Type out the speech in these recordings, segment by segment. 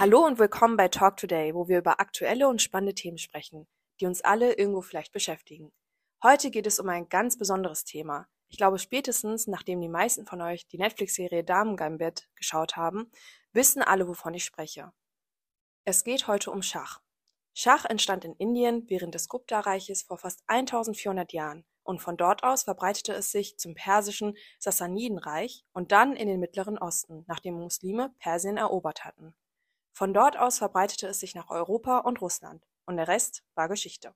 Hallo und willkommen bei Talk Today, wo wir über aktuelle und spannende Themen sprechen, die uns alle irgendwo vielleicht beschäftigen. Heute geht es um ein ganz besonderes Thema. Ich glaube, spätestens nachdem die meisten von euch die Netflix-Serie Damengambit geschaut haben, wissen alle, wovon ich spreche. Es geht heute um Schach. Schach entstand in Indien während des Gupta-Reiches vor fast 1400 Jahren und von dort aus verbreitete es sich zum persischen Sassanidenreich und dann in den Mittleren Osten, nachdem Muslime Persien erobert hatten. Von dort aus verbreitete es sich nach Europa und Russland, und der Rest war Geschichte.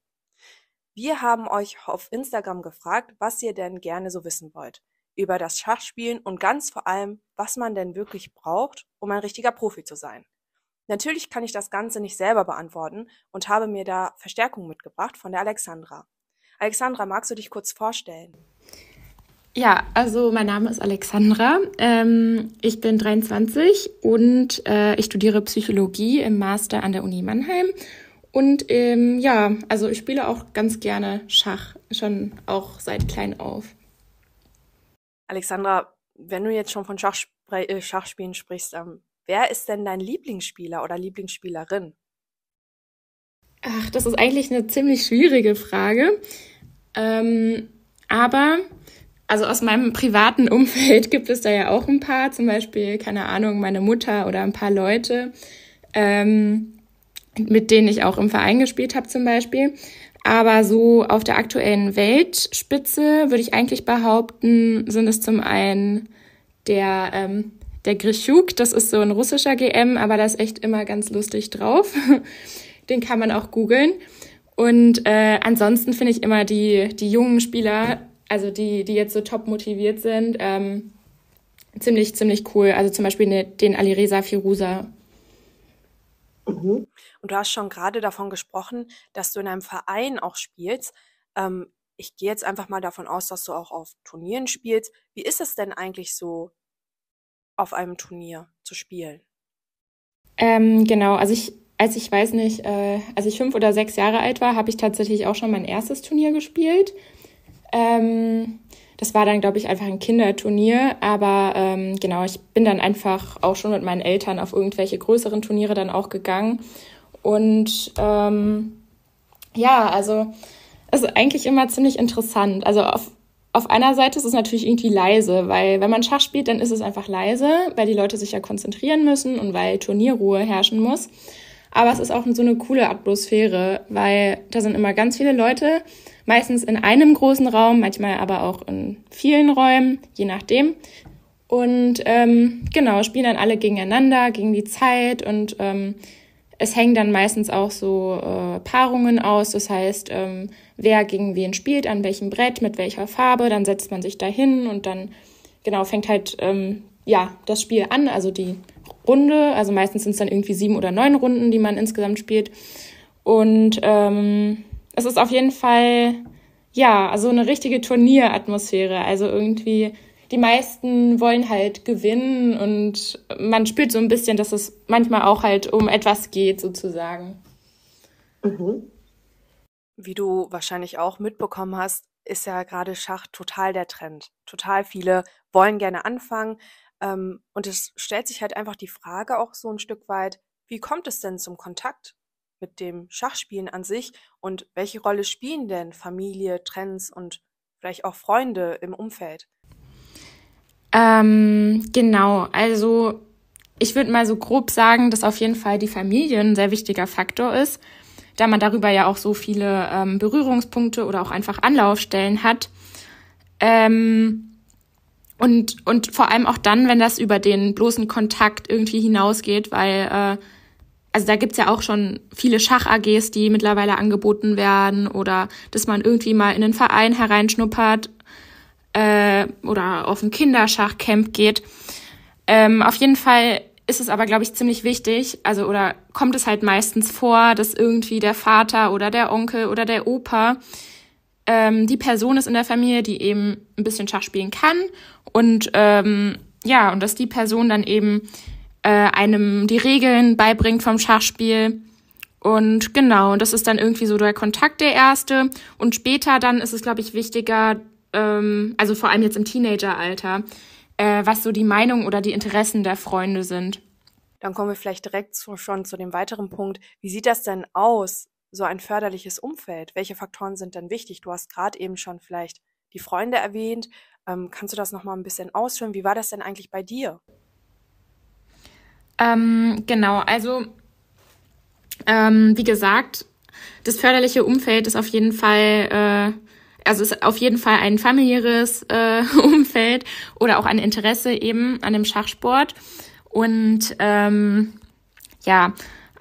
Wir haben euch auf Instagram gefragt, was ihr denn gerne so wissen wollt über das Schachspielen und ganz vor allem, was man denn wirklich braucht, um ein richtiger Profi zu sein. Natürlich kann ich das Ganze nicht selber beantworten und habe mir da Verstärkung mitgebracht von der Alexandra. Alexandra, magst du dich kurz vorstellen? Ja, also mein Name ist Alexandra. Ähm, ich bin 23 und äh, ich studiere Psychologie im Master an der Uni Mannheim. Und ähm, ja, also ich spiele auch ganz gerne Schach, schon auch seit klein auf. Alexandra, wenn du jetzt schon von Schachspre äh, Schachspielen sprichst, ähm, wer ist denn dein Lieblingsspieler oder Lieblingsspielerin? Ach, das ist eigentlich eine ziemlich schwierige Frage. Ähm, aber also aus meinem privaten Umfeld gibt es da ja auch ein paar, zum Beispiel, keine Ahnung, meine Mutter oder ein paar Leute, ähm, mit denen ich auch im Verein gespielt habe zum Beispiel. Aber so auf der aktuellen Weltspitze würde ich eigentlich behaupten, sind es zum einen der, ähm, der Grishuk, das ist so ein russischer GM, aber da ist echt immer ganz lustig drauf. Den kann man auch googeln. Und äh, ansonsten finde ich immer die, die jungen Spieler also die, die jetzt so top motiviert sind, ähm, ziemlich, ziemlich cool. Also zum Beispiel ne, den Alireza Firuza. Mhm. Und du hast schon gerade davon gesprochen, dass du in einem Verein auch spielst. Ähm, ich gehe jetzt einfach mal davon aus, dass du auch auf Turnieren spielst. Wie ist es denn eigentlich so, auf einem Turnier zu spielen? Ähm, genau, also ich, als ich weiß nicht, äh, als ich fünf oder sechs Jahre alt war, habe ich tatsächlich auch schon mein erstes Turnier gespielt. Ähm, das war dann, glaube ich, einfach ein Kinderturnier. Aber ähm, genau, ich bin dann einfach auch schon mit meinen Eltern auf irgendwelche größeren Turniere dann auch gegangen. Und ähm, ja, also es ist eigentlich immer ziemlich interessant. Also auf, auf einer Seite ist es natürlich irgendwie leise, weil wenn man Schach spielt, dann ist es einfach leise, weil die Leute sich ja konzentrieren müssen und weil Turnierruhe herrschen muss. Aber es ist auch so eine coole Atmosphäre, weil da sind immer ganz viele Leute, meistens in einem großen Raum, manchmal aber auch in vielen Räumen, je nachdem. Und ähm, genau, spielen dann alle gegeneinander, gegen die Zeit und ähm, es hängen dann meistens auch so äh, Paarungen aus. Das heißt, ähm, wer gegen wen spielt, an welchem Brett, mit welcher Farbe, dann setzt man sich dahin und dann genau fängt halt ähm, ja das Spiel an, also die Runde. Also meistens sind es dann irgendwie sieben oder neun Runden, die man insgesamt spielt. Und ähm, es ist auf jeden Fall, ja, also eine richtige Turnieratmosphäre. Also irgendwie, die meisten wollen halt gewinnen und man spürt so ein bisschen, dass es manchmal auch halt um etwas geht, sozusagen. Mhm. Wie du wahrscheinlich auch mitbekommen hast, ist ja gerade Schach total der Trend. Total viele wollen gerne anfangen. Ähm, und es stellt sich halt einfach die Frage auch so ein Stück weit, wie kommt es denn zum Kontakt mit dem Schachspielen an sich und welche Rolle spielen denn Familie, Trends und vielleicht auch Freunde im Umfeld? Ähm, genau, also ich würde mal so grob sagen, dass auf jeden Fall die Familie ein sehr wichtiger Faktor ist, da man darüber ja auch so viele ähm, Berührungspunkte oder auch einfach Anlaufstellen hat. Ähm, und, und vor allem auch dann, wenn das über den bloßen Kontakt irgendwie hinausgeht, weil äh, also da gibt's ja auch schon viele Schach-AGs, die mittlerweile angeboten werden oder dass man irgendwie mal in einen Verein hereinschnuppert äh, oder auf ein Kinderschachcamp geht. Ähm, auf jeden Fall ist es aber, glaube ich, ziemlich wichtig, also oder kommt es halt meistens vor, dass irgendwie der Vater oder der Onkel oder der Opa ähm, die Person ist in der Familie, die eben ein bisschen Schach spielen kann und ähm, ja, und dass die Person dann eben äh, einem die Regeln beibringt vom Schachspiel. Und genau, das ist dann irgendwie so der Kontakt der erste. Und später dann ist es, glaube ich, wichtiger, ähm, also vor allem jetzt im Teenageralter, äh, was so die Meinung oder die Interessen der Freunde sind. dann kommen wir vielleicht direkt zu, schon zu dem weiteren Punkt. Wie sieht das denn aus, so ein förderliches Umfeld? Welche Faktoren sind denn wichtig? Du hast gerade eben schon vielleicht die Freunde erwähnt. Ähm, kannst du das nochmal ein bisschen ausführen? Wie war das denn eigentlich bei dir? Ähm, genau, also ähm, wie gesagt, das förderliche Umfeld ist auf jeden Fall, äh, also ist auf jeden Fall ein familiäres äh, Umfeld oder auch ein Interesse eben an dem Schachsport. Und ähm, ja,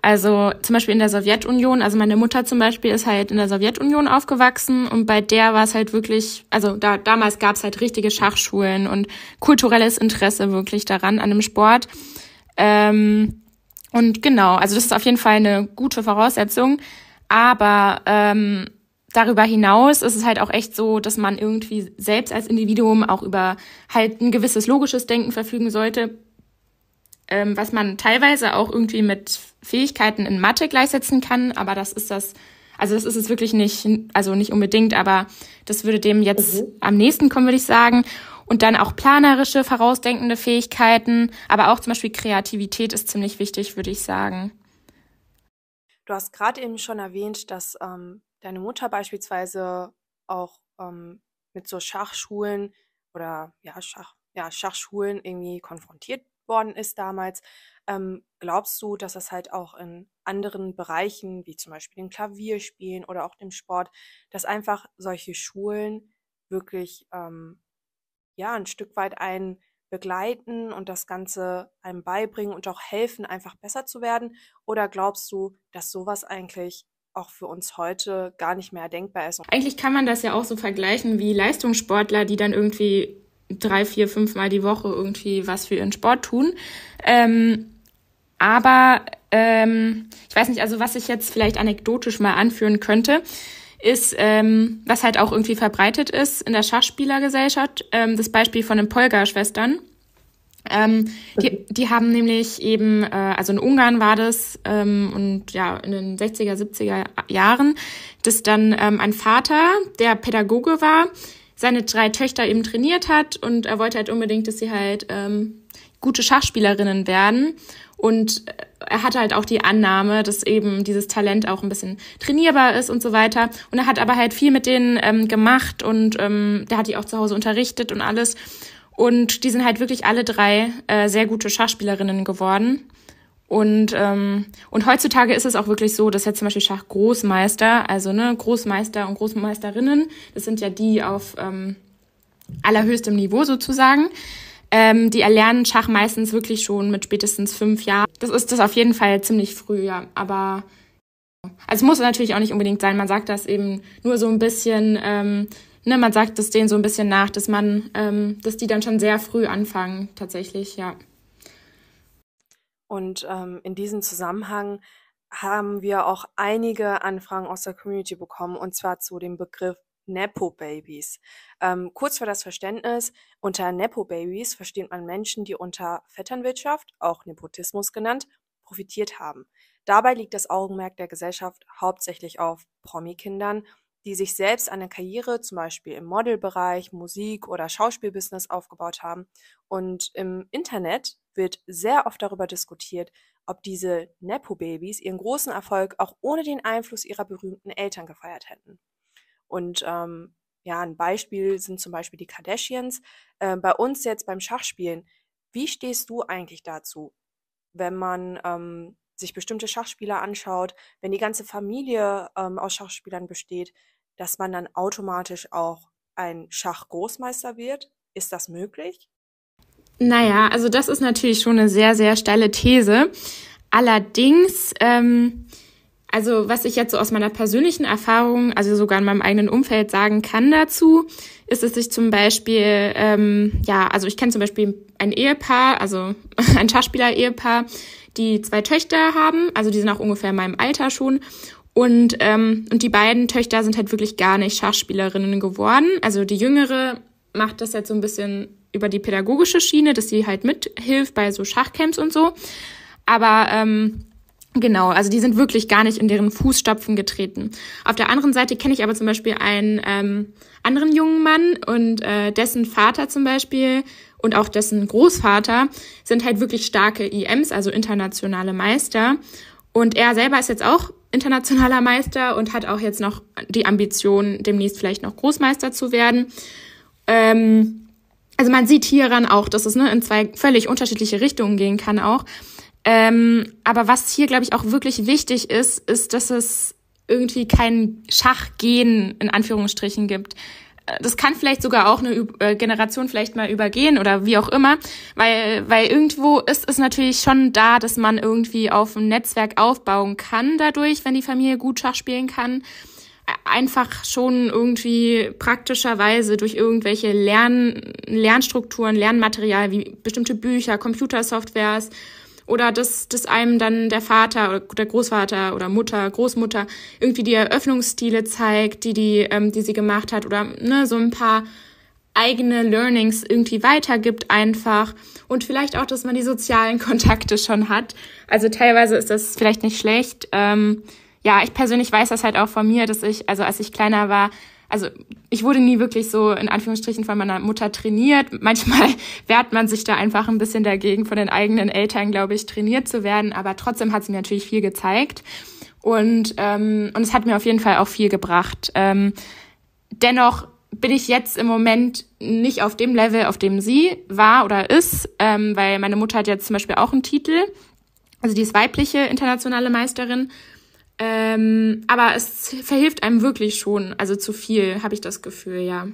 also zum Beispiel in der Sowjetunion, also meine Mutter zum Beispiel ist halt in der Sowjetunion aufgewachsen und bei der war es halt wirklich, also da damals gab es halt richtige Schachschulen und kulturelles Interesse wirklich daran an dem Sport. Ähm, und genau, also das ist auf jeden Fall eine gute Voraussetzung. Aber ähm, darüber hinaus ist es halt auch echt so, dass man irgendwie selbst als Individuum auch über halt ein gewisses logisches Denken verfügen sollte, ähm, was man teilweise auch irgendwie mit Fähigkeiten in Mathe gleichsetzen kann. Aber das ist das, also das ist es wirklich nicht, also nicht unbedingt, aber das würde dem jetzt mhm. am nächsten kommen, würde ich sagen. Und dann auch planerische, vorausdenkende Fähigkeiten, aber auch zum Beispiel Kreativität ist ziemlich wichtig, würde ich sagen. Du hast gerade eben schon erwähnt, dass ähm, deine Mutter beispielsweise auch ähm, mit so Schachschulen oder ja, Schach, ja, Schachschulen irgendwie konfrontiert worden ist damals. Ähm, glaubst du, dass das halt auch in anderen Bereichen, wie zum Beispiel dem Klavierspielen oder auch dem Sport, dass einfach solche Schulen wirklich ähm, ja, ein Stück weit einen begleiten und das Ganze einem beibringen und auch helfen, einfach besser zu werden? Oder glaubst du, dass sowas eigentlich auch für uns heute gar nicht mehr denkbar ist? Eigentlich kann man das ja auch so vergleichen wie Leistungssportler, die dann irgendwie drei, vier, fünf Mal die Woche irgendwie was für ihren Sport tun. Ähm, aber ähm, ich weiß nicht, also was ich jetzt vielleicht anekdotisch mal anführen könnte, ist, ähm, was halt auch irgendwie verbreitet ist in der Schachspielergesellschaft, ähm, das Beispiel von den Polgar-Schwestern. Ähm, die, die haben nämlich eben, äh, also in Ungarn war das ähm, und ja in den 60er, 70er Jahren, dass dann ähm, ein Vater, der Pädagoge war, seine drei Töchter eben trainiert hat und er wollte halt unbedingt, dass sie halt ähm, gute Schachspielerinnen werden. Und er hatte halt auch die Annahme, dass eben dieses Talent auch ein bisschen trainierbar ist und so weiter. Und er hat aber halt viel mit denen ähm, gemacht und ähm, der hat die auch zu Hause unterrichtet und alles. Und die sind halt wirklich alle drei äh, sehr gute Schachspielerinnen geworden. Und, ähm, und heutzutage ist es auch wirklich so, dass jetzt zum Beispiel Schachgroßmeister, also ne, Großmeister und Großmeisterinnen, das sind ja die auf ähm, allerhöchstem Niveau sozusagen, ähm, die erlernen Schach meistens wirklich schon mit spätestens fünf Jahren. Das ist das auf jeden Fall ziemlich früh, ja. Aber also es muss natürlich auch nicht unbedingt sein. Man sagt das eben nur so ein bisschen, ähm, ne, man sagt das denen so ein bisschen nach, dass man, ähm, dass die dann schon sehr früh anfangen, tatsächlich, ja. Und ähm, in diesem Zusammenhang haben wir auch einige Anfragen aus der Community bekommen, und zwar zu dem Begriff Nepo-Babys. Ähm, kurz für das Verständnis, unter Nepo-Babys versteht man Menschen, die unter Vetternwirtschaft, auch Nepotismus genannt, profitiert haben. Dabei liegt das Augenmerk der Gesellschaft hauptsächlich auf Promi-Kindern, die sich selbst eine Karriere zum Beispiel im Modelbereich, Musik oder Schauspielbusiness aufgebaut haben. Und im Internet wird sehr oft darüber diskutiert, ob diese Nepo-Babys ihren großen Erfolg auch ohne den Einfluss ihrer berühmten Eltern gefeiert hätten. Und ähm, ja, ein Beispiel sind zum Beispiel die Kardashians. Äh, bei uns jetzt beim Schachspielen, wie stehst du eigentlich dazu, wenn man ähm, sich bestimmte Schachspieler anschaut, wenn die ganze Familie ähm, aus Schachspielern besteht, dass man dann automatisch auch ein Schachgroßmeister wird? Ist das möglich? Naja, also das ist natürlich schon eine sehr, sehr steile These. Allerdings ähm, also was ich jetzt so aus meiner persönlichen Erfahrung, also sogar in meinem eigenen Umfeld sagen kann dazu, ist, dass ich zum Beispiel, ähm, ja, also ich kenne zum Beispiel ein Ehepaar, also ein Schachspieler-Ehepaar, die zwei Töchter haben, also die sind auch ungefähr in meinem Alter schon. Und, ähm, und die beiden Töchter sind halt wirklich gar nicht Schachspielerinnen geworden. Also die jüngere macht das jetzt so ein bisschen über die pädagogische Schiene, dass sie halt mithilft bei so Schachcamps und so. Aber ähm, Genau, also die sind wirklich gar nicht in deren Fußstapfen getreten. Auf der anderen Seite kenne ich aber zum Beispiel einen ähm, anderen jungen Mann und äh, dessen Vater zum Beispiel und auch dessen Großvater sind halt wirklich starke IMs, also internationale Meister. Und er selber ist jetzt auch internationaler Meister und hat auch jetzt noch die Ambition, demnächst vielleicht noch Großmeister zu werden. Ähm, also man sieht hieran auch, dass es ne, in zwei völlig unterschiedliche Richtungen gehen kann auch. Ähm, aber was hier, glaube ich, auch wirklich wichtig ist, ist, dass es irgendwie kein Schachgehen in Anführungsstrichen gibt das kann vielleicht sogar auch eine äh, Generation vielleicht mal übergehen oder wie auch immer, weil, weil irgendwo ist es natürlich schon da, dass man irgendwie auf ein Netzwerk aufbauen kann dadurch, wenn die Familie gut Schach spielen kann. Einfach schon irgendwie praktischerweise durch irgendwelche Lern Lernstrukturen, Lernmaterial wie bestimmte Bücher, Computersoftwares, oder dass, dass einem dann der Vater oder der Großvater oder Mutter, Großmutter irgendwie die Eröffnungsstile zeigt, die, die, ähm, die sie gemacht hat oder ne, so ein paar eigene Learnings irgendwie weitergibt einfach und vielleicht auch, dass man die sozialen Kontakte schon hat. Also teilweise ist das vielleicht nicht schlecht. Ähm, ja, ich persönlich weiß das halt auch von mir, dass ich, also als ich kleiner war, also ich wurde nie wirklich so in Anführungsstrichen von meiner Mutter trainiert. Manchmal wehrt man sich da einfach ein bisschen dagegen, von den eigenen Eltern, glaube ich, trainiert zu werden. Aber trotzdem hat sie mir natürlich viel gezeigt. Und, ähm, und es hat mir auf jeden Fall auch viel gebracht. Ähm, dennoch bin ich jetzt im Moment nicht auf dem Level, auf dem sie war oder ist, ähm, weil meine Mutter hat jetzt zum Beispiel auch einen Titel. Also die ist weibliche internationale Meisterin ähm, aber es verhilft einem wirklich schon. Also zu viel, habe ich das Gefühl, ja.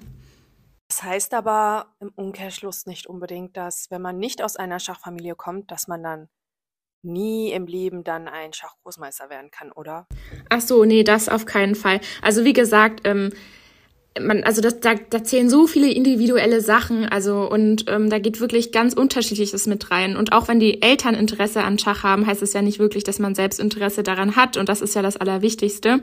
Das heißt aber im Umkehrschluss nicht unbedingt, dass wenn man nicht aus einer Schachfamilie kommt, dass man dann nie im Leben dann ein Schachgroßmeister werden kann, oder? Ach so, nee, das auf keinen Fall. Also wie gesagt, ähm, man, also das, da, da zählen so viele individuelle Sachen, also und ähm, da geht wirklich ganz unterschiedliches mit rein. Und auch wenn die Eltern Interesse an Schach haben, heißt es ja nicht wirklich, dass man selbst Interesse daran hat. Und das ist ja das Allerwichtigste.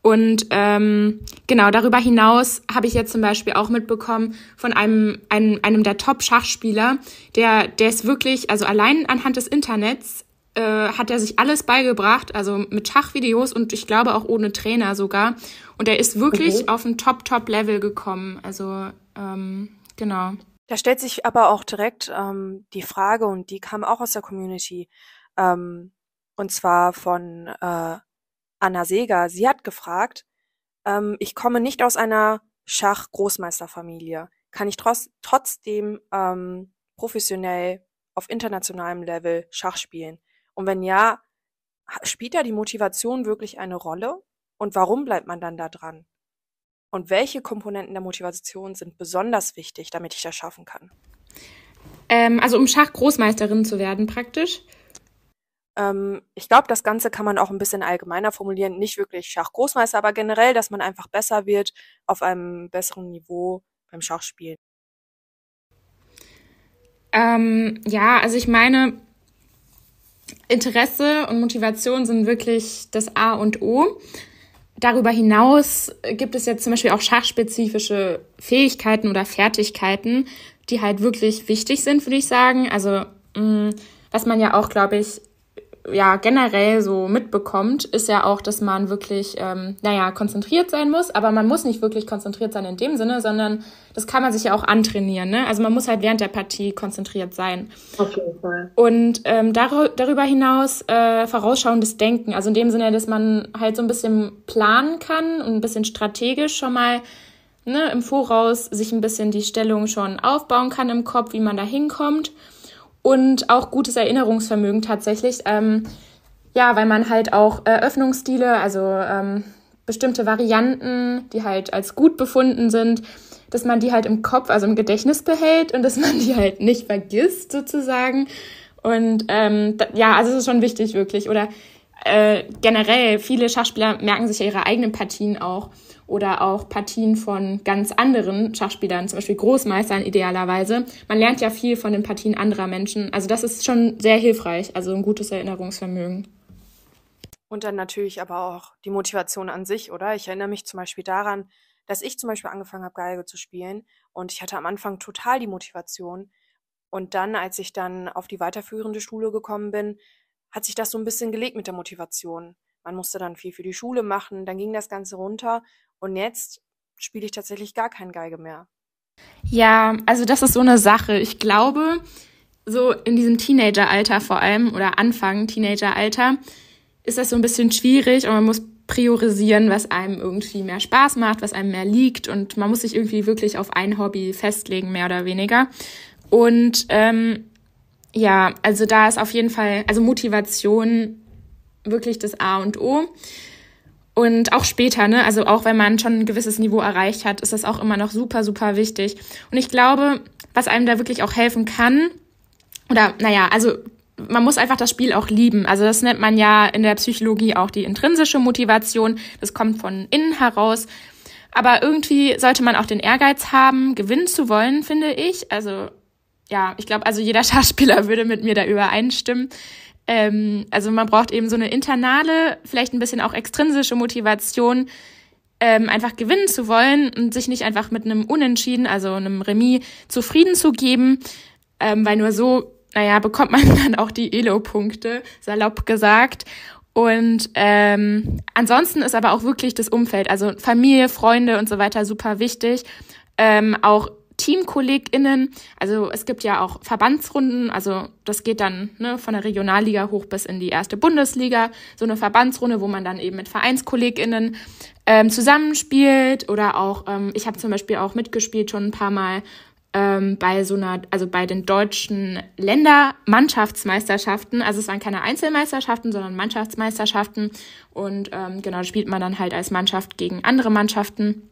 Und ähm, genau darüber hinaus habe ich jetzt zum Beispiel auch mitbekommen von einem, einem, einem der Top-Schachspieler, der, der ist wirklich, also allein anhand des Internets äh, hat er sich alles beigebracht, also mit Schachvideos und ich glaube auch ohne Trainer sogar. Und er ist wirklich mhm. auf ein Top-Top-Level gekommen. Also ähm, genau. Da stellt sich aber auch direkt ähm, die Frage, und die kam auch aus der Community, ähm, und zwar von äh, Anna Seger. Sie hat gefragt, ähm, ich komme nicht aus einer Schach-Großmeisterfamilie. Kann ich trotz, trotzdem ähm, professionell auf internationalem Level Schach spielen? Und wenn ja, spielt da die Motivation wirklich eine Rolle? Und warum bleibt man dann da dran? Und welche Komponenten der Motivation sind besonders wichtig, damit ich das schaffen kann? Ähm, also um Schachgroßmeisterin zu werden praktisch? Ähm, ich glaube, das Ganze kann man auch ein bisschen allgemeiner formulieren. Nicht wirklich Schachgroßmeister, aber generell, dass man einfach besser wird auf einem besseren Niveau beim Schachspielen. Ähm, ja, also ich meine, Interesse und Motivation sind wirklich das A und O. Darüber hinaus gibt es jetzt zum Beispiel auch schachspezifische Fähigkeiten oder Fertigkeiten, die halt wirklich wichtig sind, würde ich sagen. Also, mm, was man ja auch, glaube ich, ja generell so mitbekommt, ist ja auch, dass man wirklich, ähm, naja, konzentriert sein muss, aber man muss nicht wirklich konzentriert sein in dem Sinne, sondern das kann man sich ja auch antrainieren. Ne? Also man muss halt während der Partie konzentriert sein. Auf jeden Fall. Und ähm, dar darüber hinaus äh, vorausschauendes Denken, also in dem Sinne, dass man halt so ein bisschen planen kann und ein bisschen strategisch schon mal ne, im Voraus sich ein bisschen die Stellung schon aufbauen kann im Kopf, wie man da hinkommt und auch gutes Erinnerungsvermögen tatsächlich. Ähm, ja, weil man halt auch Eröffnungsstile, also ähm, bestimmte Varianten, die halt als gut befunden sind, dass man die halt im Kopf, also im Gedächtnis behält und dass man die halt nicht vergisst sozusagen. Und ähm, da, ja, also es ist schon wichtig wirklich. Oder äh, generell, viele Schachspieler merken sich ja ihre eigenen Partien auch oder auch Partien von ganz anderen Schachspielern, zum Beispiel Großmeistern idealerweise. Man lernt ja viel von den Partien anderer Menschen. Also das ist schon sehr hilfreich, also ein gutes Erinnerungsvermögen. Und dann natürlich aber auch die Motivation an sich, oder? Ich erinnere mich zum Beispiel daran, dass ich zum Beispiel angefangen habe, Geige zu spielen und ich hatte am Anfang total die Motivation. Und dann, als ich dann auf die weiterführende Schule gekommen bin, hat sich das so ein bisschen gelegt mit der Motivation. Man musste dann viel für die Schule machen, dann ging das Ganze runter und jetzt spiele ich tatsächlich gar kein Geige mehr. Ja, also das ist so eine Sache. Ich glaube, so in diesem Teenageralter vor allem oder Anfang Teenageralter ist das so ein bisschen schwierig und man muss priorisieren, was einem irgendwie mehr Spaß macht, was einem mehr liegt und man muss sich irgendwie wirklich auf ein Hobby festlegen, mehr oder weniger. Und ähm, ja, also da ist auf jeden Fall, also Motivation wirklich das A und O. Und auch später, ne, also auch wenn man schon ein gewisses Niveau erreicht hat, ist das auch immer noch super, super wichtig. Und ich glaube, was einem da wirklich auch helfen kann, oder naja, also man muss einfach das Spiel auch lieben. Also das nennt man ja in der Psychologie auch die intrinsische Motivation. Das kommt von innen heraus. Aber irgendwie sollte man auch den Ehrgeiz haben, gewinnen zu wollen, finde ich. Also ja, ich glaube, also jeder Schachspieler würde mit mir da übereinstimmen. Ähm, also man braucht eben so eine internale, vielleicht ein bisschen auch extrinsische Motivation, ähm, einfach gewinnen zu wollen und sich nicht einfach mit einem Unentschieden, also einem Remis, zufrieden zu geben, ähm, weil nur so, naja, bekommt man dann auch die Elo-Punkte, salopp gesagt. Und ähm, ansonsten ist aber auch wirklich das Umfeld, also Familie, Freunde und so weiter super wichtig. Ähm, auch TeamkollegInnen. Also es gibt ja auch Verbandsrunden, also das geht dann ne, von der Regionalliga hoch bis in die erste Bundesliga. So eine Verbandsrunde, wo man dann eben mit VereinskollegInnen ähm, zusammenspielt. Oder auch, ähm, ich habe zum Beispiel auch mitgespielt schon ein paar Mal ähm, bei so einer, also bei den deutschen Ländermannschaftsmeisterschaften. Also es waren keine Einzelmeisterschaften, sondern Mannschaftsmeisterschaften. Und ähm, genau, spielt man dann halt als Mannschaft gegen andere Mannschaften.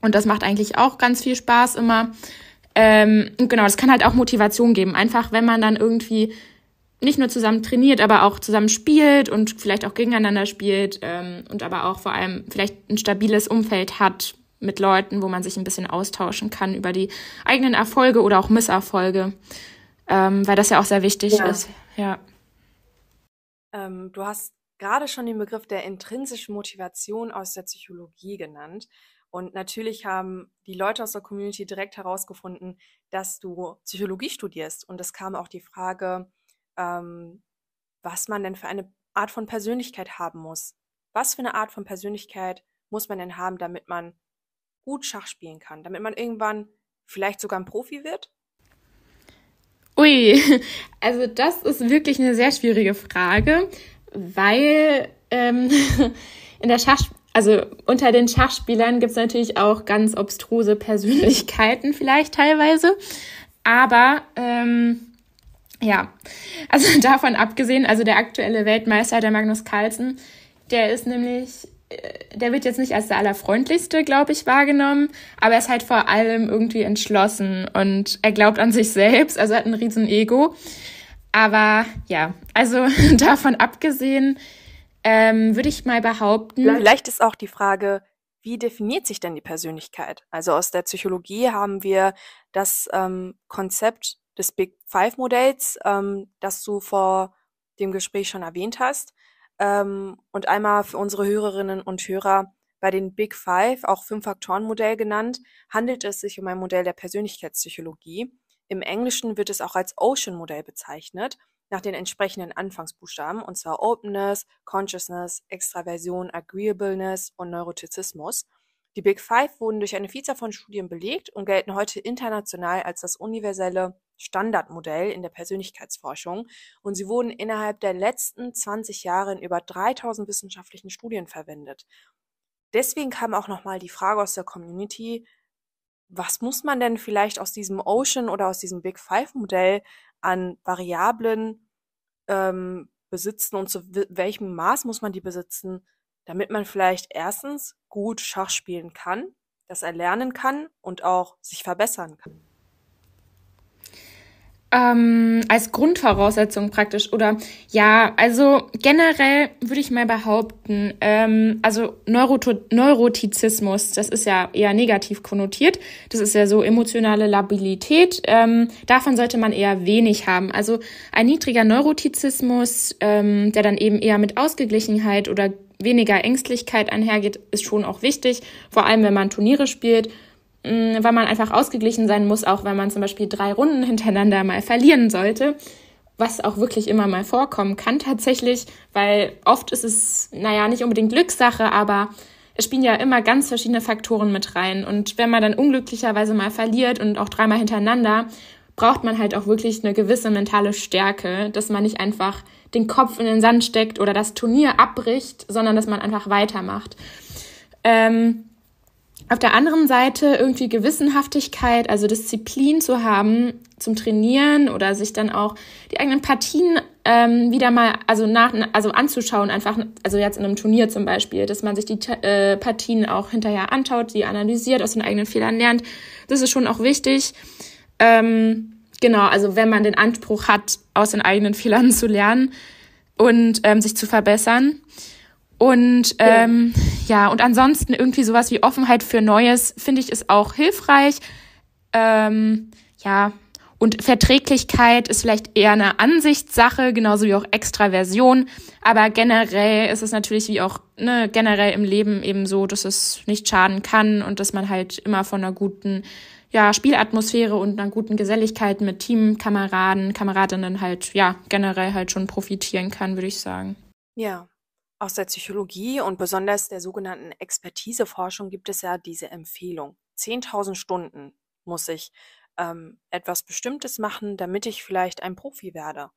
Und das macht eigentlich auch ganz viel Spaß immer. Ähm, genau, das kann halt auch Motivation geben. Einfach, wenn man dann irgendwie nicht nur zusammen trainiert, aber auch zusammen spielt und vielleicht auch gegeneinander spielt ähm, und aber auch vor allem vielleicht ein stabiles Umfeld hat mit Leuten, wo man sich ein bisschen austauschen kann über die eigenen Erfolge oder auch Misserfolge, ähm, weil das ja auch sehr wichtig ja. ist. Ja. Ähm, du hast gerade schon den Begriff der intrinsischen Motivation aus der Psychologie genannt. Und natürlich haben die Leute aus der Community direkt herausgefunden, dass du Psychologie studierst. Und es kam auch die Frage, ähm, was man denn für eine Art von Persönlichkeit haben muss. Was für eine Art von Persönlichkeit muss man denn haben, damit man gut Schach spielen kann, damit man irgendwann vielleicht sogar ein Profi wird? Ui, also das ist wirklich eine sehr schwierige Frage, weil ähm, in der Schach, also unter den Schachspielern gibt es natürlich auch ganz obstruse Persönlichkeiten vielleicht teilweise. Aber ähm, ja, also davon abgesehen, also der aktuelle Weltmeister, der Magnus Carlsen, der ist nämlich, äh, der wird jetzt nicht als der allerfreundlichste, glaube ich, wahrgenommen, aber er ist halt vor allem irgendwie entschlossen und er glaubt an sich selbst, also hat ein riesen Ego. Aber ja, also davon abgesehen, ähm, würde ich mal behaupten. Vielleicht ist auch die Frage, wie definiert sich denn die Persönlichkeit? Also aus der Psychologie haben wir das ähm, Konzept des Big Five-Modells, ähm, das du vor dem Gespräch schon erwähnt hast. Ähm, und einmal für unsere Hörerinnen und Hörer bei den Big Five, auch Fünf-Faktoren-Modell genannt, handelt es sich um ein Modell der Persönlichkeitspsychologie. Im Englischen wird es auch als Ocean-Modell bezeichnet nach den entsprechenden Anfangsbuchstaben, und zwar Openness, Consciousness, Extraversion, Agreeableness und Neurotizismus. Die Big Five wurden durch eine Vielzahl von Studien belegt und gelten heute international als das universelle Standardmodell in der Persönlichkeitsforschung und sie wurden innerhalb der letzten 20 Jahre in über 3000 wissenschaftlichen Studien verwendet. Deswegen kam auch nochmal die Frage aus der Community, was muss man denn vielleicht aus diesem Ocean oder aus diesem Big Five Modell an Variablen ähm, besitzen und zu welchem Maß muss man die besitzen, damit man vielleicht erstens gut Schach spielen kann, das erlernen kann und auch sich verbessern kann. Ähm, als Grundvoraussetzung praktisch oder? Ja, also generell würde ich mal behaupten, ähm, also Neuroto Neurotizismus, das ist ja eher negativ konnotiert, das ist ja so emotionale Labilität, ähm, davon sollte man eher wenig haben. Also ein niedriger Neurotizismus, ähm, der dann eben eher mit Ausgeglichenheit oder weniger Ängstlichkeit einhergeht, ist schon auch wichtig, vor allem wenn man Turniere spielt weil man einfach ausgeglichen sein muss, auch wenn man zum Beispiel drei Runden hintereinander mal verlieren sollte, was auch wirklich immer mal vorkommen kann tatsächlich, weil oft ist es, naja, nicht unbedingt Glückssache, aber es spielen ja immer ganz verschiedene Faktoren mit rein. Und wenn man dann unglücklicherweise mal verliert und auch dreimal hintereinander, braucht man halt auch wirklich eine gewisse mentale Stärke, dass man nicht einfach den Kopf in den Sand steckt oder das Turnier abbricht, sondern dass man einfach weitermacht. Ähm, auf der anderen Seite irgendwie Gewissenhaftigkeit, also Disziplin zu haben zum Trainieren oder sich dann auch die eigenen Partien ähm, wieder mal also nach also anzuschauen einfach also jetzt in einem Turnier zum Beispiel, dass man sich die äh, Partien auch hinterher anschaut, die analysiert, aus den eigenen Fehlern lernt. Das ist schon auch wichtig. Ähm, genau, also wenn man den Anspruch hat, aus den eigenen Fehlern zu lernen und ähm, sich zu verbessern. Und ähm, ja. ja, und ansonsten irgendwie sowas wie Offenheit für Neues, finde ich, ist auch hilfreich. Ähm, ja, und Verträglichkeit ist vielleicht eher eine Ansichtssache, genauso wie auch Extraversion. Aber generell ist es natürlich wie auch ne, generell im Leben eben so, dass es nicht schaden kann und dass man halt immer von einer guten ja, Spielatmosphäre und einer guten Geselligkeit mit Teamkameraden, Kameradinnen halt, ja, generell halt schon profitieren kann, würde ich sagen. Ja, aus der Psychologie und besonders der sogenannten Expertiseforschung gibt es ja diese Empfehlung. 10.000 Stunden muss ich ähm, etwas Bestimmtes machen, damit ich vielleicht ein Profi werde.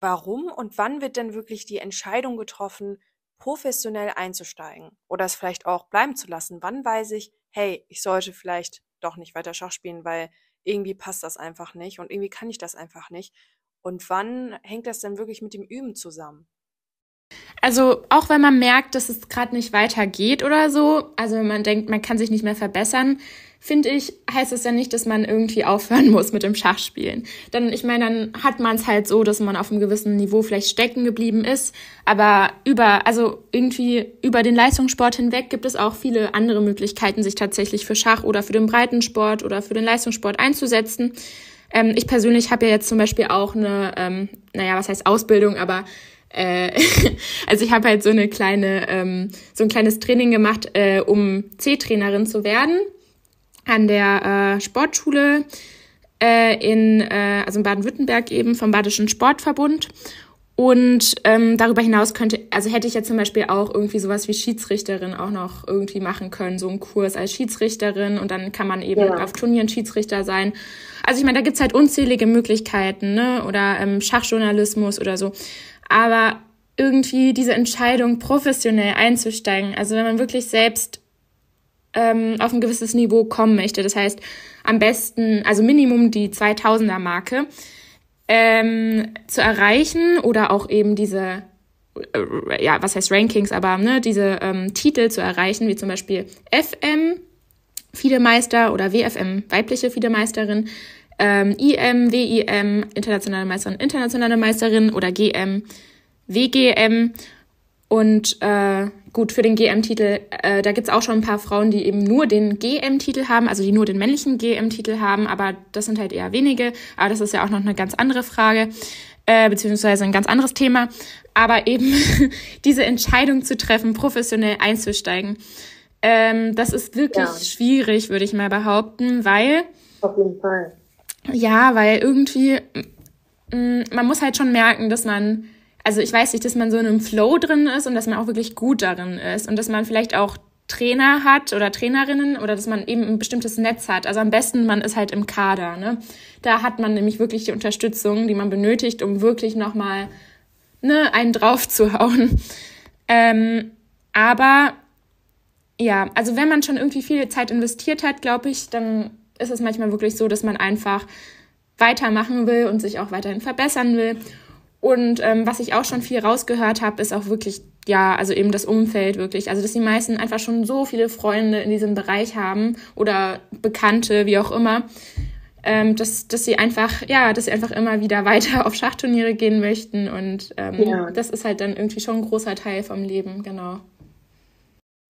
Warum und wann wird denn wirklich die Entscheidung getroffen, professionell einzusteigen oder es vielleicht auch bleiben zu lassen? Wann weiß ich, hey, ich sollte vielleicht doch nicht weiter Schach spielen, weil irgendwie passt das einfach nicht und irgendwie kann ich das einfach nicht. Und wann hängt das denn wirklich mit dem Üben zusammen? Also auch wenn man merkt, dass es gerade nicht weitergeht oder so, also wenn man denkt, man kann sich nicht mehr verbessern, finde ich, heißt es ja nicht, dass man irgendwie aufhören muss mit dem Schachspielen. Dann, ich meine, dann hat man es halt so, dass man auf einem gewissen Niveau vielleicht stecken geblieben ist, aber über, also irgendwie über den Leistungssport hinweg gibt es auch viele andere Möglichkeiten, sich tatsächlich für Schach oder für den Breitensport oder für den Leistungssport einzusetzen. Ähm, ich persönlich habe ja jetzt zum Beispiel auch eine, ähm, naja, was heißt Ausbildung, aber äh, also ich habe halt so eine kleine, ähm, so ein kleines Training gemacht, äh, um C-Trainerin zu werden an der äh, Sportschule äh, in, äh, also in Baden-Württemberg eben vom Badischen Sportverbund. Und ähm, darüber hinaus könnte, also hätte ich jetzt zum Beispiel auch irgendwie sowas wie Schiedsrichterin auch noch irgendwie machen können, so einen Kurs als Schiedsrichterin und dann kann man eben ja. auf Turnieren Schiedsrichter sein. Also ich meine, da gibt's halt unzählige Möglichkeiten, ne? Oder ähm, Schachjournalismus oder so. Aber irgendwie diese Entscheidung, professionell einzusteigen, also wenn man wirklich selbst ähm, auf ein gewisses Niveau kommen möchte, das heißt am besten, also Minimum die 2000er Marke, ähm, zu erreichen oder auch eben diese, äh, ja, was heißt Rankings, aber ne, diese ähm, Titel zu erreichen, wie zum Beispiel FM, Fiedemeister oder WFM, weibliche Fiedemeisterin, ähm, IM, WIM, internationale Meisterin, internationale Meisterin oder GM, WGM und äh, gut, für den GM-Titel, äh, da gibt's auch schon ein paar Frauen, die eben nur den GM-Titel haben, also die nur den männlichen GM-Titel haben, aber das sind halt eher wenige. Aber das ist ja auch noch eine ganz andere Frage, äh, beziehungsweise ein ganz anderes Thema. Aber eben diese Entscheidung zu treffen, professionell einzusteigen, ähm, das ist wirklich ja. schwierig, würde ich mal behaupten, weil. Auf jeden Fall. Ja, weil irgendwie, mh, man muss halt schon merken, dass man also ich weiß nicht, dass man so in einem Flow drin ist und dass man auch wirklich gut darin ist und dass man vielleicht auch Trainer hat oder Trainerinnen oder dass man eben ein bestimmtes Netz hat. Also am besten man ist halt im Kader. Ne? Da hat man nämlich wirklich die Unterstützung, die man benötigt, um wirklich nochmal ne, einen draufzuhauen. Ähm, aber ja, also wenn man schon irgendwie viel Zeit investiert hat, glaube ich, dann ist es manchmal wirklich so, dass man einfach weitermachen will und sich auch weiterhin verbessern will. Und ähm, was ich auch schon viel rausgehört habe, ist auch wirklich, ja, also eben das Umfeld wirklich. Also, dass die meisten einfach schon so viele Freunde in diesem Bereich haben oder Bekannte, wie auch immer, ähm, dass, dass sie einfach, ja, dass sie einfach immer wieder weiter auf Schachturniere gehen möchten. Und ähm, ja. das ist halt dann irgendwie schon ein großer Teil vom Leben, genau.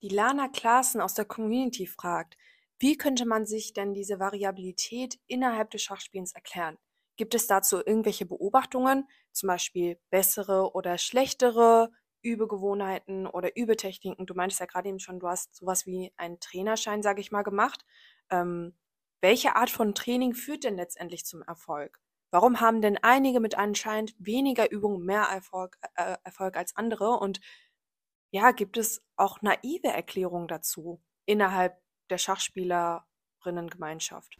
Die Lana Klaassen aus der Community fragt, wie könnte man sich denn diese Variabilität innerhalb des Schachspielens erklären? Gibt es dazu irgendwelche Beobachtungen, zum Beispiel bessere oder schlechtere Übegewohnheiten oder Übetechniken? Du meintest ja gerade eben schon, du hast sowas wie einen Trainerschein, sage ich mal, gemacht. Ähm, welche Art von Training führt denn letztendlich zum Erfolg? Warum haben denn einige mit anscheinend weniger Übung mehr Erfolg, äh, Erfolg als andere? Und ja, gibt es auch naive Erklärungen dazu innerhalb der Schachspielerinnengemeinschaft?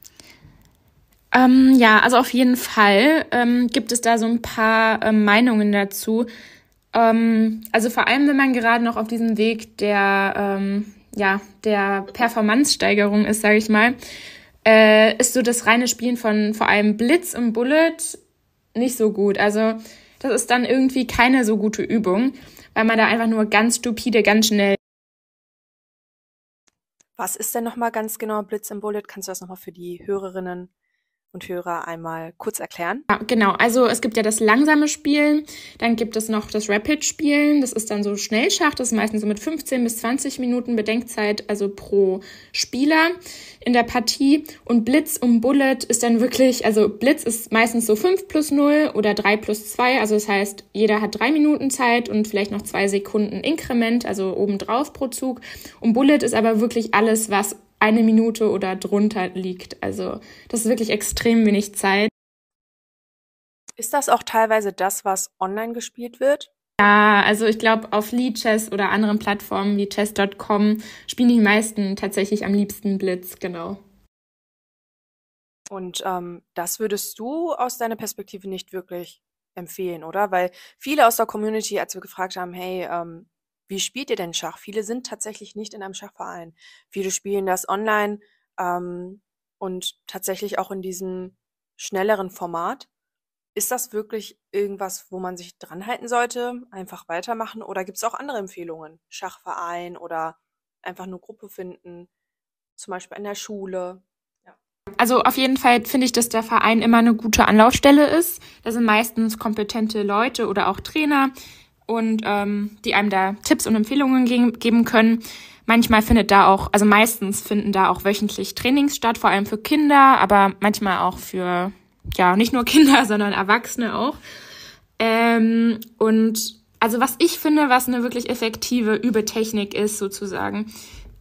Ähm, ja, also auf jeden Fall ähm, gibt es da so ein paar ähm, Meinungen dazu. Ähm, also vor allem, wenn man gerade noch auf diesem Weg der, ähm, ja, der Performance-Steigerung ist, sage ich mal, äh, ist so das reine Spielen von vor allem Blitz und Bullet nicht so gut. Also das ist dann irgendwie keine so gute Übung, weil man da einfach nur ganz stupide, ganz schnell. Was ist denn nochmal ganz genau Blitz und Bullet? Kannst du das nochmal für die Hörerinnen und Hörer einmal kurz erklären? Ja, genau. Also es gibt ja das langsame Spielen, dann gibt es noch das Rapid-Spielen. Das ist dann so Schnellschach. Das ist meistens so mit 15 bis 20 Minuten Bedenkzeit, also pro Spieler in der Partie. Und Blitz und Bullet ist dann wirklich, also Blitz ist meistens so 5 plus 0 oder 3 plus 2. Also das heißt, jeder hat drei Minuten Zeit und vielleicht noch zwei Sekunden Inkrement, also obendrauf pro Zug. Und Bullet ist aber wirklich alles, was eine Minute oder drunter liegt. Also das ist wirklich extrem wenig Zeit. Ist das auch teilweise das, was online gespielt wird? Ja, also ich glaube, auf Leadchess oder anderen Plattformen wie chess.com spielen die meisten tatsächlich am liebsten Blitz, genau. Und ähm, das würdest du aus deiner Perspektive nicht wirklich empfehlen, oder? Weil viele aus der Community, als wir gefragt haben, hey, ähm, wie spielt ihr denn Schach? Viele sind tatsächlich nicht in einem Schachverein. Viele spielen das online ähm, und tatsächlich auch in diesem schnelleren Format. Ist das wirklich irgendwas, wo man sich dran halten sollte? Einfach weitermachen? Oder gibt es auch andere Empfehlungen? Schachverein oder einfach nur Gruppe finden? Zum Beispiel in der Schule? Also auf jeden Fall finde ich, dass der Verein immer eine gute Anlaufstelle ist. Da sind meistens kompetente Leute oder auch Trainer, und ähm, die einem da Tipps und Empfehlungen ge geben können. Manchmal findet da auch, also meistens finden da auch wöchentlich Trainings statt, vor allem für Kinder, aber manchmal auch für, ja, nicht nur Kinder, sondern Erwachsene auch. Ähm, und also was ich finde, was eine wirklich effektive Übetechnik ist, sozusagen,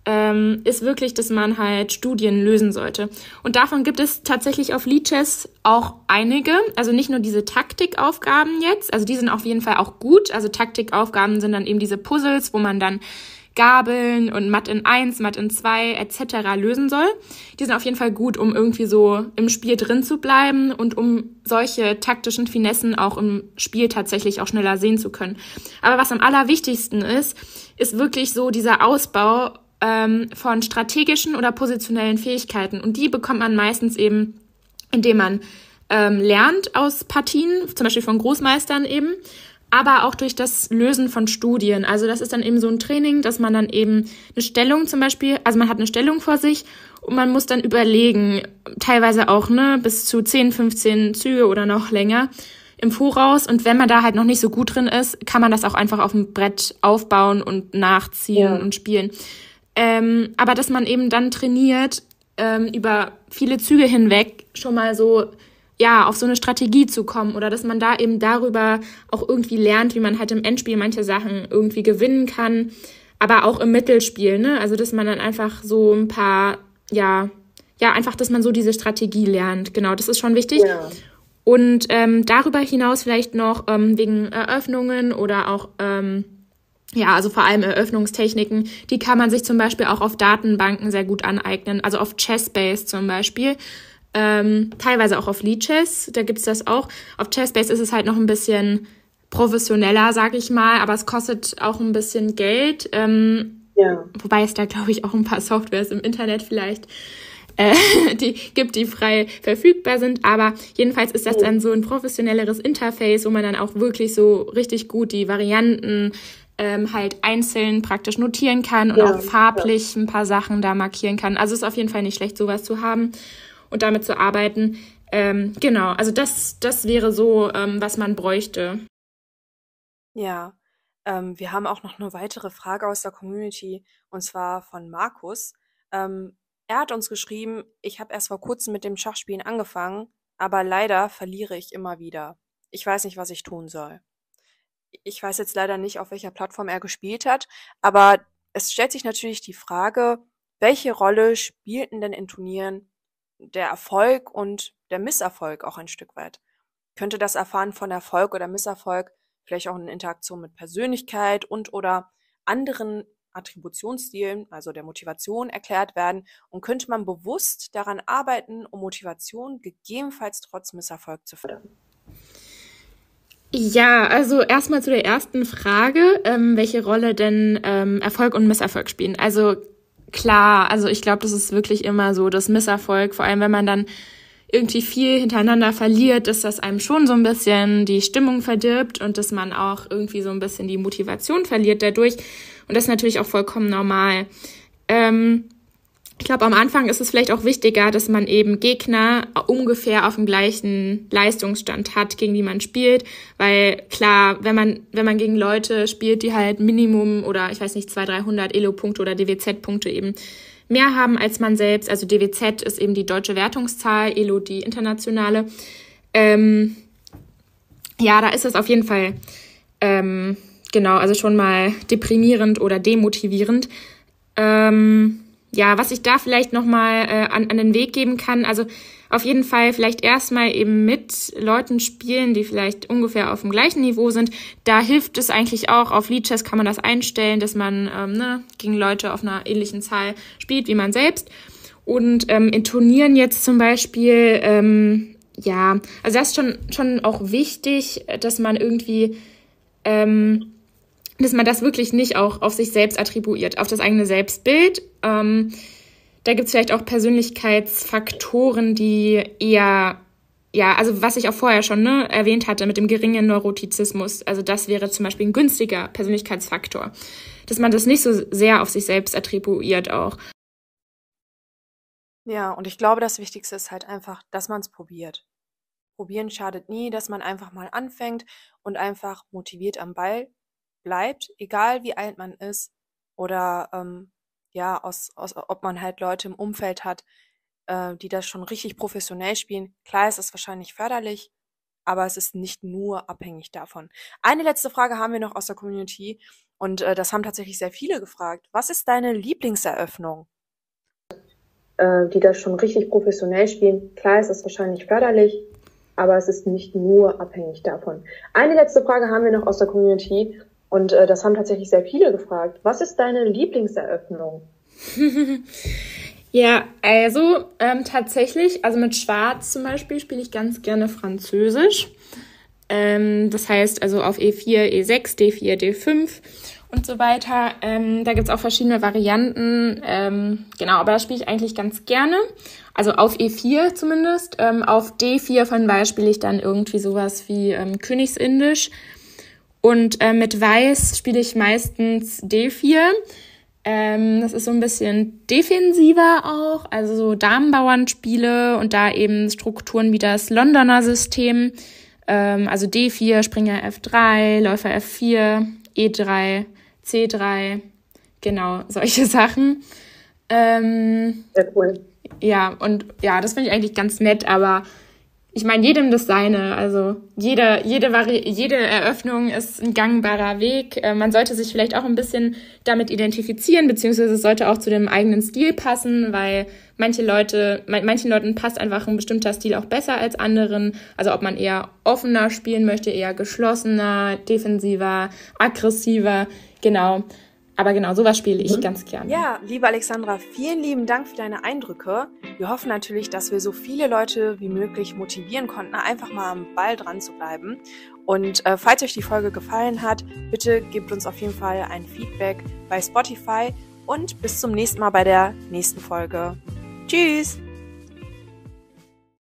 ähm, ist wirklich, dass man halt Studien lösen sollte. Und davon gibt es tatsächlich auf Lichess auch einige. Also nicht nur diese Taktikaufgaben jetzt, also die sind auf jeden Fall auch gut. Also Taktikaufgaben sind dann eben diese Puzzles, wo man dann Gabeln und Matt in 1, Matt in 2 etc. lösen soll. Die sind auf jeden Fall gut, um irgendwie so im Spiel drin zu bleiben und um solche taktischen Finessen auch im Spiel tatsächlich auch schneller sehen zu können. Aber was am allerwichtigsten ist, ist wirklich so dieser Ausbau ähm, von strategischen oder positionellen Fähigkeiten. Und die bekommt man meistens eben, indem man ähm, lernt aus Partien, zum Beispiel von Großmeistern eben, aber auch durch das Lösen von Studien. Also das ist dann eben so ein Training, dass man dann eben eine Stellung zum Beispiel, also man hat eine Stellung vor sich und man muss dann überlegen, teilweise auch ne bis zu 10, 15 Züge oder noch länger im Voraus. Und wenn man da halt noch nicht so gut drin ist, kann man das auch einfach auf dem Brett aufbauen und nachziehen ja. und spielen. Ähm, aber dass man eben dann trainiert, ähm, über viele Züge hinweg schon mal so ja, auf so eine Strategie zu kommen oder dass man da eben darüber auch irgendwie lernt, wie man halt im Endspiel manche Sachen irgendwie gewinnen kann, aber auch im Mittelspiel, ne? Also, dass man dann einfach so ein paar, ja, ja, einfach, dass man so diese Strategie lernt. Genau, das ist schon wichtig. Ja. Und ähm, darüber hinaus vielleicht noch ähm, wegen Eröffnungen oder auch ähm, ja, also vor allem Eröffnungstechniken, die kann man sich zum Beispiel auch auf Datenbanken sehr gut aneignen, also auf Chessbase zum Beispiel. Ähm, teilweise auch auf Leadchess, da gibt's das auch. Auf Chessbase ist es halt noch ein bisschen professioneller, sag ich mal, aber es kostet auch ein bisschen Geld. Ähm, ja. Wobei es da, glaube ich, auch ein paar Softwares im Internet vielleicht äh, die gibt, die frei verfügbar sind. Aber jedenfalls ist das dann so ein professionelleres Interface, wo man dann auch wirklich so richtig gut die Varianten ähm, halt einzeln praktisch notieren kann und ja, auch farblich ja. ein paar Sachen da markieren kann. Also ist auf jeden Fall nicht schlecht, sowas zu haben und damit zu arbeiten. Ähm, genau, also das, das wäre so, ähm, was man bräuchte. Ja, ähm, wir haben auch noch eine weitere Frage aus der Community und zwar von Markus. Ähm, er hat uns geschrieben, ich habe erst vor kurzem mit dem Schachspielen angefangen, aber leider verliere ich immer wieder. Ich weiß nicht, was ich tun soll ich weiß jetzt leider nicht, auf welcher Plattform er gespielt hat, aber es stellt sich natürlich die Frage, welche Rolle spielten denn in Turnieren der Erfolg und der Misserfolg auch ein Stück weit? Könnte das Erfahren von Erfolg oder Misserfolg vielleicht auch eine Interaktion mit Persönlichkeit und oder anderen Attributionsstilen, also der Motivation, erklärt werden und könnte man bewusst daran arbeiten, um Motivation gegebenenfalls trotz Misserfolg zu fördern? Ja, also erstmal zu der ersten Frage, ähm, welche Rolle denn ähm, Erfolg und Misserfolg spielen. Also klar, also ich glaube, das ist wirklich immer so, dass Misserfolg, vor allem wenn man dann irgendwie viel hintereinander verliert, dass das einem schon so ein bisschen die Stimmung verdirbt und dass man auch irgendwie so ein bisschen die Motivation verliert dadurch. Und das ist natürlich auch vollkommen normal. Ähm, ich glaube, am Anfang ist es vielleicht auch wichtiger, dass man eben Gegner ungefähr auf dem gleichen Leistungsstand hat, gegen die man spielt, weil klar, wenn man wenn man gegen Leute spielt, die halt Minimum oder ich weiß nicht 200, 300 Elo-Punkte oder DWZ-Punkte eben mehr haben als man selbst, also DWZ ist eben die deutsche Wertungszahl, Elo die internationale. Ähm, ja, da ist es auf jeden Fall ähm, genau, also schon mal deprimierend oder demotivierend. Ähm, ja, was ich da vielleicht nochmal äh, an, an den Weg geben kann, also auf jeden Fall vielleicht erstmal eben mit Leuten spielen, die vielleicht ungefähr auf dem gleichen Niveau sind. Da hilft es eigentlich auch, auf Leadchess kann man das einstellen, dass man ähm, ne, gegen Leute auf einer ähnlichen Zahl spielt wie man selbst. Und ähm, in Turnieren jetzt zum Beispiel, ähm, ja, also das ist schon, schon auch wichtig, dass man irgendwie ähm, dass man das wirklich nicht auch auf sich selbst attribuiert, auf das eigene Selbstbild. Ähm, da gibt es vielleicht auch Persönlichkeitsfaktoren, die eher, ja, also was ich auch vorher schon ne, erwähnt hatte mit dem geringen Neurotizismus. Also das wäre zum Beispiel ein günstiger Persönlichkeitsfaktor, dass man das nicht so sehr auf sich selbst attribuiert auch. Ja, und ich glaube, das Wichtigste ist halt einfach, dass man es probiert. Probieren schadet nie, dass man einfach mal anfängt und einfach motiviert am Ball bleibt, egal wie alt man ist oder ähm, ja, aus, aus, ob man halt Leute im Umfeld hat, äh, die das schon richtig professionell spielen. Klar ist es wahrscheinlich förderlich, aber es ist nicht nur abhängig davon. Eine letzte Frage haben wir noch aus der Community und äh, das haben tatsächlich sehr viele gefragt. Was ist deine Lieblingseröffnung? Äh, die das schon richtig professionell spielen. Klar ist es wahrscheinlich förderlich, aber es ist nicht nur abhängig davon. Eine letzte Frage haben wir noch aus der Community und äh, das haben tatsächlich sehr viele gefragt. Was ist deine Lieblingseröffnung? ja, also ähm, tatsächlich, also mit Schwarz zum Beispiel spiele ich ganz gerne Französisch. Ähm, das heißt also auf E4, E6, D4, D5 und so weiter. Ähm, da gibt's auch verschiedene Varianten. Ähm, genau, aber das spiele ich eigentlich ganz gerne. Also auf E4 zumindest. Ähm, auf D4 von Weiß spiele ich dann irgendwie sowas wie ähm, Königsindisch. Und äh, mit Weiß spiele ich meistens D4. Ähm, das ist so ein bisschen defensiver auch, also so Damenbauernspiele und da eben Strukturen wie das Londoner System. Ähm, also D4, Springer F3, Läufer F4, E3, C3, genau, solche Sachen. Ähm, Sehr cool. Ja, und ja, das finde ich eigentlich ganz nett, aber ich meine, jedem das seine. Also jede, jede, Vari jede Eröffnung ist ein gangbarer Weg. Äh, man sollte sich vielleicht auch ein bisschen damit identifizieren, beziehungsweise es sollte auch zu dem eigenen Stil passen, weil manche Leute, manchen Leuten passt einfach ein bestimmter Stil auch besser als anderen. Also ob man eher offener spielen möchte, eher geschlossener, defensiver, aggressiver. Genau. Aber genau, sowas spiele ich mhm. ganz gerne. Ja, liebe Alexandra, vielen lieben Dank für deine Eindrücke. Wir hoffen natürlich, dass wir so viele Leute wie möglich motivieren konnten, einfach mal am Ball dran zu bleiben. Und äh, falls euch die Folge gefallen hat, bitte gebt uns auf jeden Fall ein Feedback bei Spotify und bis zum nächsten Mal bei der nächsten Folge. Tschüss!